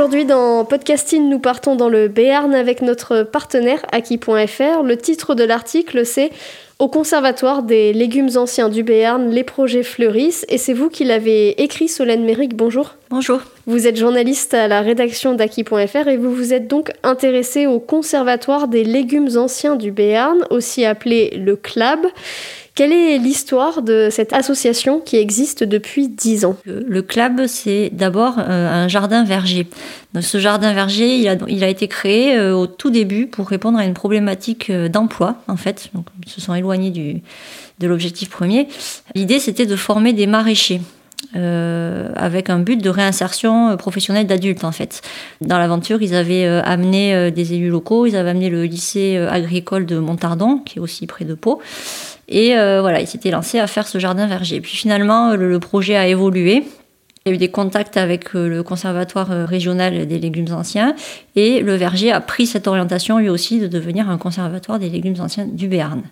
Aujourd'hui dans Podcasting, nous partons dans le Béarn avec notre partenaire Aki.fr. Le titre de l'article c'est Au Conservatoire des légumes anciens du Béarn, les projets fleurissent et c'est vous qui l'avez écrit Solène Méric, bonjour. Bonjour. Vous êtes journaliste à la rédaction d'Aki.fr et vous vous êtes donc intéressé au Conservatoire des légumes anciens du Béarn, aussi appelé le CLAB. Quelle est l'histoire de cette association qui existe depuis 10 ans? Le, CLAB, c'est d'abord euh, un jardin verger. Ce jardin verger, il a, été créé euh, au tout début pour répondre à une problématique euh, d'emploi, en fait. Ils se sont éloignés de l'objectif premier. L'idée, c'était de former des maraîchers. Euh, avec un but de réinsertion professionnelle d'adultes en fait. Dans l'aventure, ils avaient euh, amené euh, des élus locaux, ils avaient amené le lycée euh, agricole de Montardon, qui est aussi près de Pau, et euh, voilà, ils s'étaient lancés à faire ce jardin verger. Puis finalement, le, le projet a évolué. Il y a eu des contacts avec euh, le conservatoire euh, régional des légumes anciens et le verger a pris cette orientation lui aussi de devenir un conservatoire des légumes anciens du Béarn.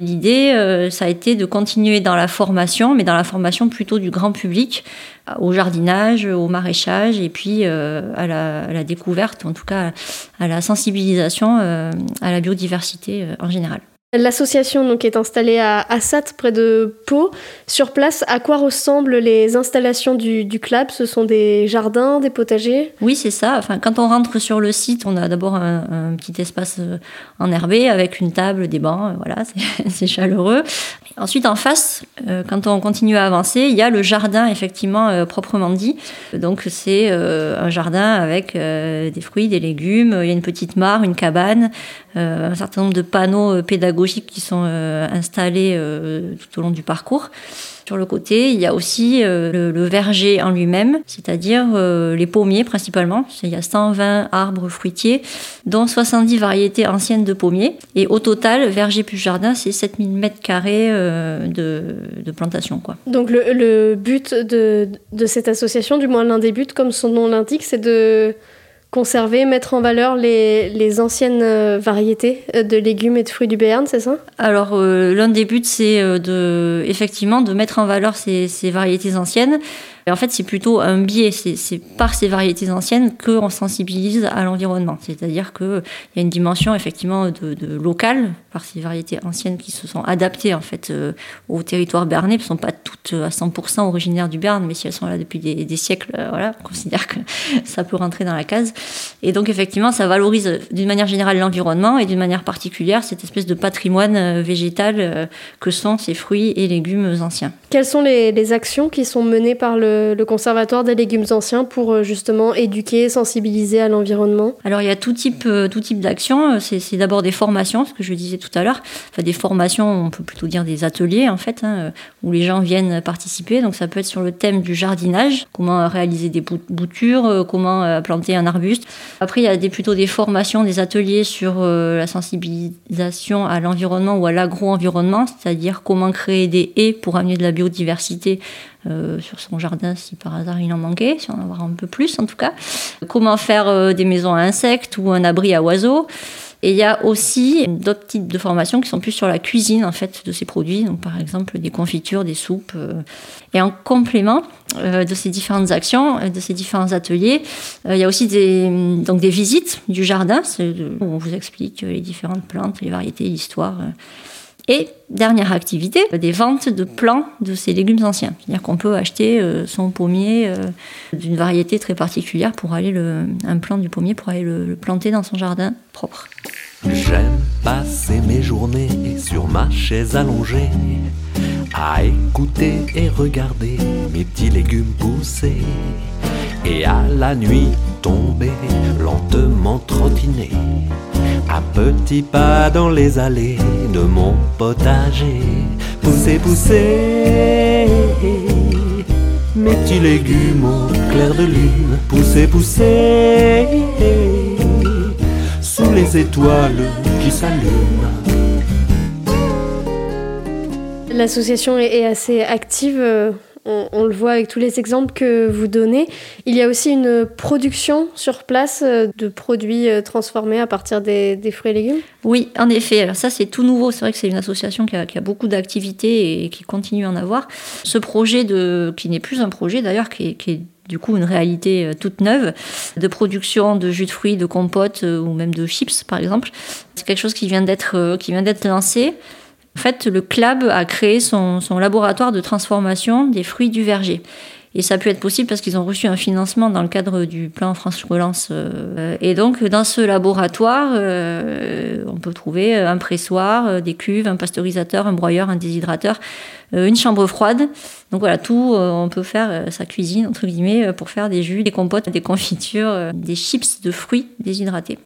L'idée, euh, ça a été de continuer dans la formation, mais dans la formation plutôt du grand public, au jardinage, au maraîchage, et puis euh, à, la, découverte, en tout cas à la sensibilisation euh, à la biodiversité euh, en général. L'association donc est installée à Assat, près de Pau. Sur place, à quoi ressemblent les installations du, du club? Ce sont des jardins, des potagers? Oui, c'est ça. Enfin, quand on rentre sur le site, on a d'abord un, un, petit espace enherbé avec une table, des bancs. Voilà, c'est chaleureux. Ensuite, en face, euh, quand on continue à avancer, il y a le jardin, effectivement, euh, proprement dit. Donc, c'est euh, un jardin avec des fruits, des légumes. Il y a une petite mare, une cabane, un certain nombre de panneaux pédagogiques qui sont euh, installés euh, tout au long du parcours. Sur le côté, il y a aussi euh, le, verger en lui-même, c'est-à-dire les pommiers principalement. Il y a 120 arbres fruitiers, dont 70 variétés anciennes de pommiers. Et au total, verger plus jardin, c'est 7000 mètres carrés de, plantation. Donc le, but de cette association, du moins l'un des buts, comme son nom l'indique, c'est de conserver, mettre en valeur les, anciennes euh, variétés euh, de légumes et de fruits du Béarn, c'est ça? Alors euh, l'un des buts, c'est de effectivement de mettre en valeur ces variétés anciennes. Et en fait, c'est plutôt un biais. C'est par ces variétés anciennes qu'on sensibilise à l'environnement. C'est-à-dire qu'il y a une dimension effectivement de, de local par ces variétés anciennes qui se sont adaptées en fait euh, au territoire bernais. Elles ne sont pas toutes à 100% originaires du Berne, mais si elles sont là depuis des, siècles, euh, voilà, on considère que ça peut rentrer dans la case. Et donc effectivement, ça valorise d'une manière générale l'environnement et d'une manière particulière cette espèce de patrimoine euh, végétal que sont ces fruits et légumes anciens. Quelles sont les actions qui sont menées par le le, Conservatoire des légumes anciens pour euh, justement éduquer, sensibiliser à l'environnement Alors il y a tout type, tout type d'actions. C'est d'abord des formations, ce que je disais tout à l'heure. Enfin, des formations, on peut plutôt dire des ateliers en fait, hein, où les gens viennent participer. Donc ça peut être sur le thème du jardinage, comment réaliser des boutures, euh, comment planter un arbuste. Après il y a des, plutôt des formations, des ateliers sur euh, la sensibilisation à l'environnement ou à l'agro-environnement, c'est-à-dire comment créer des haies pour amener de la biodiversité euh, sur son jardin si par hasard il en manquait, si on en avoir un peu plus en tout cas. Comment faire euh, des maisons à insectes ou un abri à oiseaux. Et il y a aussi d'autres types de formations qui sont plus sur la cuisine en fait de ces produits, donc par exemple des confitures, des soupes. Euh. Et en complément de ces différentes actions, de ces différents ateliers, il y a aussi des, donc des visites du jardin où on vous explique les différentes plantes, les variétés, l'histoire. Et dernière activité, des ventes de plants de ces légumes anciens. C'est-à-dire qu'on peut acheter euh, son pommier euh, d'une variété très particulière pour aller le, un du pommier pour aller le, le planter dans son jardin propre. J'aime passer mes journées sur ma chaise allongée à écouter et regarder mes petits légumes pousser et à la nuit tomber lentement trottiner un petit pas dans les allées de mon potager pousser pousser mes petits légumes au clair de lune pousser pousser sous les étoiles qui s'allument. L'association est est assez active, euh, on, le voit avec tous les exemples que vous donnez. Il y a aussi une production sur place euh, de produits euh, transformés à partir des, fruits et légumes? Oui, en effet. Alors ça, c'est tout nouveau. C'est vrai que c'est une association qui a, beaucoup d'activités et qui continue à en avoir. Ce projet, de, qui n'est plus un projet d'ailleurs, qui est, qui est du coup une réalité euh, toute neuve de production de jus de fruits, de compotes ou même de chips par exemple. C'est quelque chose qui vient d'être lancé. En fait, le CLAB a créé son, son laboratoire de transformation des fruits du verger. Et ça a pu être possible parce qu'ils ont reçu un financement dans le cadre du plan France Relance. euh, et donc, dans ce laboratoire, euh, on peut trouver un pressoir, euh, des cuves, un pasteurisateur, un broyeur, un déshydrateur, euh, une chambre froide. Donc voilà, tout, euh, on peut faire euh, sa cuisine, entre guillemets, euh, pour faire des jus, des compotes, des confitures, euh, des chips de fruits déshydratés.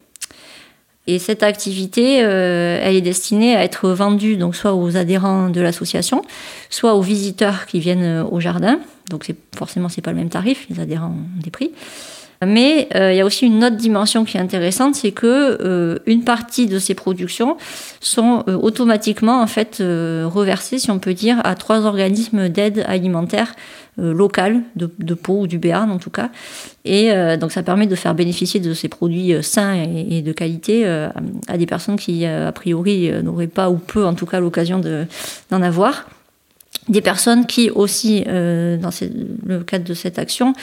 Et cette activité, euh, elle est destinée à être vendue donc soit aux adhérents de l'association, soit aux visiteurs qui viennent euh, au jardin. Donc c'est forcément c'est pas le même tarif, les adhérents ont des prix. Mais euh, il y a aussi une autre dimension qui est intéressante, c'est que euh, une partie de ces productions sont euh, automatiquement en fait reversées, si on peut dire, à trois organismes d'aide alimentaire locales de, de Pau ou du Béarn en tout cas. Et donc ça permet de faire bénéficier de ces produits sains et, de qualité à des personnes qui a priori n'auraient pas ou peu en tout cas l'occasion de- d'en avoir. Des personnes qui aussi, dans le cadre de cette action,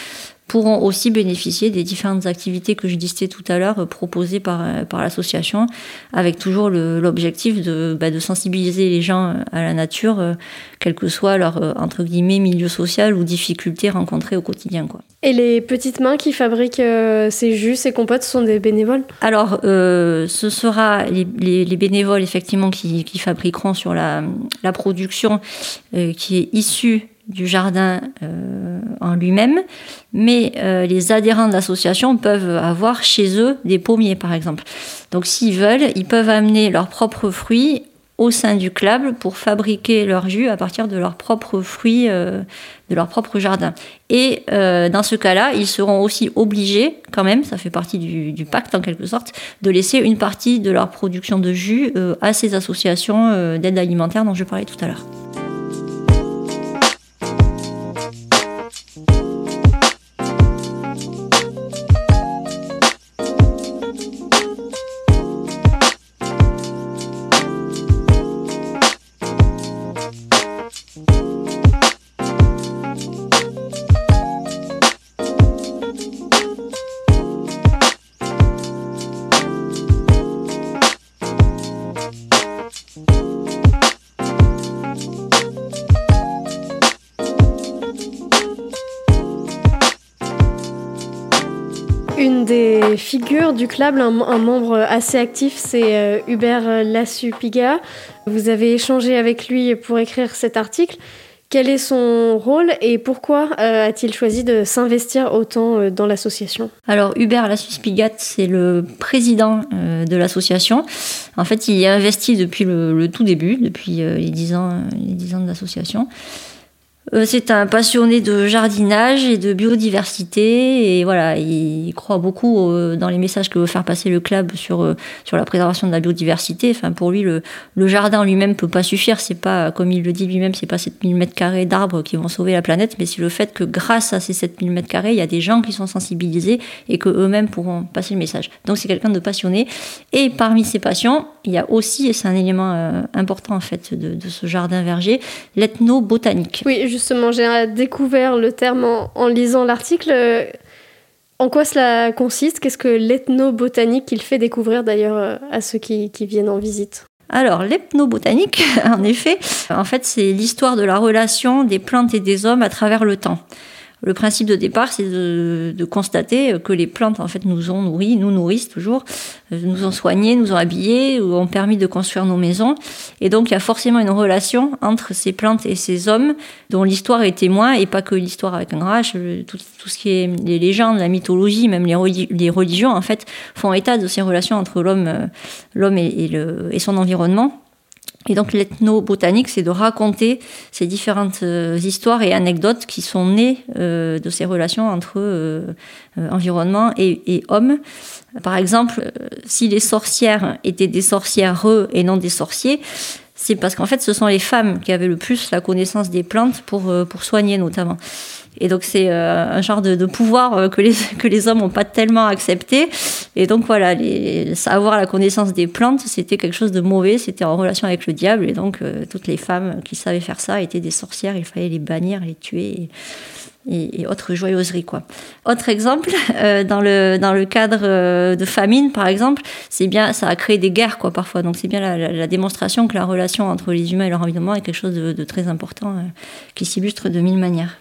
pourront aussi bénéficier des différentes activités que je listais tout à l'heure euh, proposées par, euh, par l'association, avec toujours l'objectif de, bah, de sensibiliser les gens euh, à la nature, euh, quel que soit leur entre guillemets milieu social ou difficultés rencontrées au quotidien. Quoi. Et les petites mains qui fabriquent euh, ces jus, ces compotes, sont des bénévoles? Alors, euh, ce sera les, les- les bénévoles effectivement qui, qui fabriqueront sur la, la production qui est issue du jardin euh, en lui-même, mais euh, les adhérents de l'association peuvent avoir chez eux des pommiers, par exemple. Donc, s'ils veulent, ils peuvent amener leurs propres fruits au sein du club pour fabriquer leur jus à partir de leurs propres fruits euh, de leur propre jardin. Et dans ce cas-là, ils seront aussi obligés, quand même, ça fait partie du, pacte en quelque sorte, de laisser une partie de leur production de jus à ces associations d'aide alimentaire dont je parlais tout à l'heure. Des figures du club, un, membre assez actif, c'est euh, Hubert Lassupiga. Vous avez échangé avec lui pour écrire cet article. Quel est son rôle et pourquoi euh, a-t-il choisi de s'investir autant euh, dans l'association? Alors Hubert Lassus-Pigat, c'est le président de l'association. En fait, il y a investi depuis le, tout début, depuis les 10 ans, les 10 ans de l'association. Euh, c'est un passionné de jardinage et de biodiversité et voilà, il croit beaucoup euh, dans les messages que veut faire passer le club sur euh, sur la préservation de la biodiversité. Enfin, pour lui, le, jardin lui-même peut pas suffire. C'est pas, comme il le dit lui-même, c'est pas 7000 mètres carrés d'arbres qui vont sauver la planète, mais c'est le fait que grâce à ces 7000 mètres carrés, il y a des gens qui sont sensibilisés et que eux-mêmes pourront passer le message. Donc c'est quelqu'un de passionné. Et parmi ses passions, il y a aussi, et c'est un élément important en fait de, de ce jardin verger, l'ethnobotanique. Oui, justement, j'ai découvert le terme en, lisant l'article. Euh, En quoi cela consiste? Qu'est-ce que l'ethnobotanique qu'il fait découvrir d'ailleurs euh, à ceux qui, qui viennent en visite? Alors, l'ethnobotanique, en effet, en fait, c'est l'histoire de la relation des plantes et des hommes à travers le temps. Le principe de départ, c'est de, constater que les plantes, en fait, nous ont nourris, nous nourrissent toujours, euh, nous ont soignés, nous ont habillés, ont permis de construire nos maisons. Et donc, il y a forcément une relation entre ces plantes et ces hommes dont l'histoire est témoin, et pas que l'histoire avec un H, tout, ce qui est les légendes, la mythologie, même les, les, religions, en fait, font état de ces relations entre l'homme, euh, l'homme et, et son environnement. Et donc l'ethnobotanique, c'est de raconter ces différentes euh, histoires et anecdotes qui sont nées euh, de ces relations entre euh, environnement et, et hommes. Par exemple, si les sorcières étaient des sorcières et non des sorciers, c'est parce qu'en fait, ce sont les femmes qui avaient le plus la connaissance des plantes pour, pour soigner notamment. Et donc c'est euh, un genre de, pouvoir euh, que, les, que les hommes n'ont pas tellement accepté. Et donc voilà, les, avoir la connaissance des plantes, c'était quelque chose de mauvais, c'était en relation avec le diable. Et donc euh, toutes les femmes qui savaient faire ça étaient des sorcières, il fallait les bannir, les tuer. Et, autres joyeuseries quoi. Autre exemple, dans le dans le cadre de famine par exemple, c'est bien ça a créé des guerres quoi parfois. Donc c'est bien la, démonstration que la relation entre les humains et leur environnement est quelque chose de très important qui s'illustre de mille manières.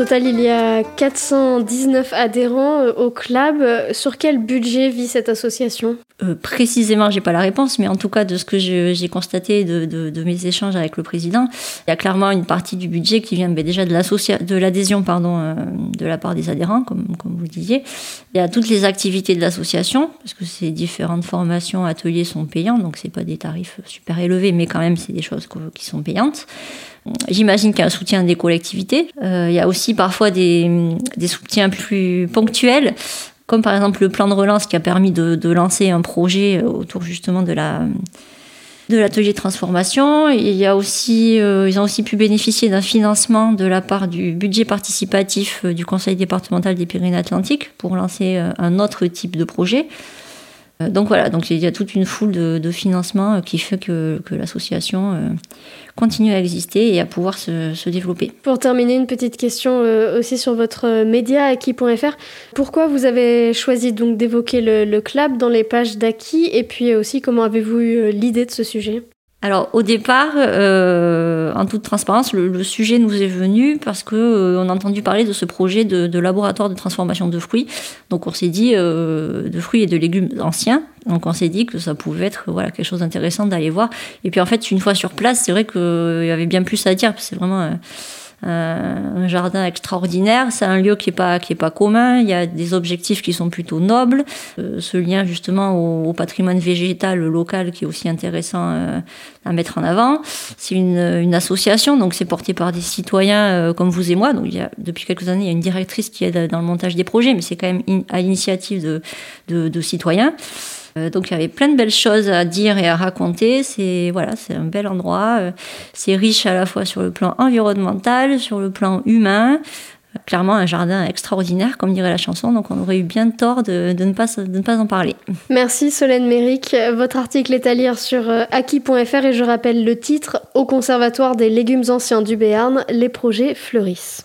Total, il y a 419 adhérents euh, au club. Sur quel budget vit cette association? Euh, Précisément, j'ai pas la réponse, mais en tout cas, de ce que j'ai constaté de, mes échanges avec le président, il y a clairement une partie du budget qui vient ben, déjà de l'adhésion pardon, euh, de la part des adhérents, comme, comme vous disiez. Il y a toutes les activités de l'association, parce que ces différentes formations, ateliers sont payants, donc c'est pas des tarifs super élevés, mais quand même, c'est des choses qui sont payantes. J'imagine qu'il y a un soutien des collectivités. Euh, il y a aussi parfois des, soutiens plus ponctuels, comme par exemple le plan de relance qui a permis de, lancer un projet autour justement de la de l'atelier transformation. Il y a aussi, euh, ils ont aussi pu bénéficier d'un financement de la part du budget participatif euh, du Conseil départemental des Pyrénées-Atlantiques pour lancer un autre type de projet. Donc voilà, donc il y a toute une foule de, financements qui fait que, l'association continuer à exister et à pouvoir se, développer. Pour terminer, une petite question euh, aussi sur votre média Aki.fr. Pourquoi vous avez choisi donc d'évoquer le, le club dans les pages d'Aki? Et puis aussi comment avez-vous eu euh, l'idée de ce sujet? Alors au départ, euh, en toute transparence, le, sujet nous est venu parce que euh, on a entendu parler de ce projet de, laboratoire de transformation de fruits. Donc on s'est dit euh, de fruits et de légumes anciens. Donc on s'est dit que ça pouvait être voilà quelque chose d'intéressant d'aller voir. Et puis en fait, une fois sur place, c'est vrai qu'il y avait bien plus à dire. C'est vraiment un jardin extraordinaire. C'est un lieu qui est pas qui est pas commun. Il y a des objectifs qui sont plutôt nobles. Euh, ce lien justement au, patrimoine végétal local qui est aussi intéressant euh, à mettre en avant. C'est une, une, association, donc c'est porté par des citoyens euh, comme vous et moi. Donc il y a, depuis quelques années, il y a une directrice qui aide dans le montage des projets, mais c'est quand même à l'initiative de, de, de citoyens. Euh, donc il y avait plein de belles choses à dire et à raconter. C'est voilà, c'est un bel endroit. Euh, c'est riche à la fois sur le plan environnemental, sur le plan humain clairement un jardin extraordinaire, comme dirait la chanson, donc on aurait eu bien tort de, ne, pas, de ne pas en parler. Merci Solène Méric. Votre article est à lire sur euh, aki.fr et je rappelle le titre Au Conservatoire des légumes anciens du Béarn, les projets fleurissent.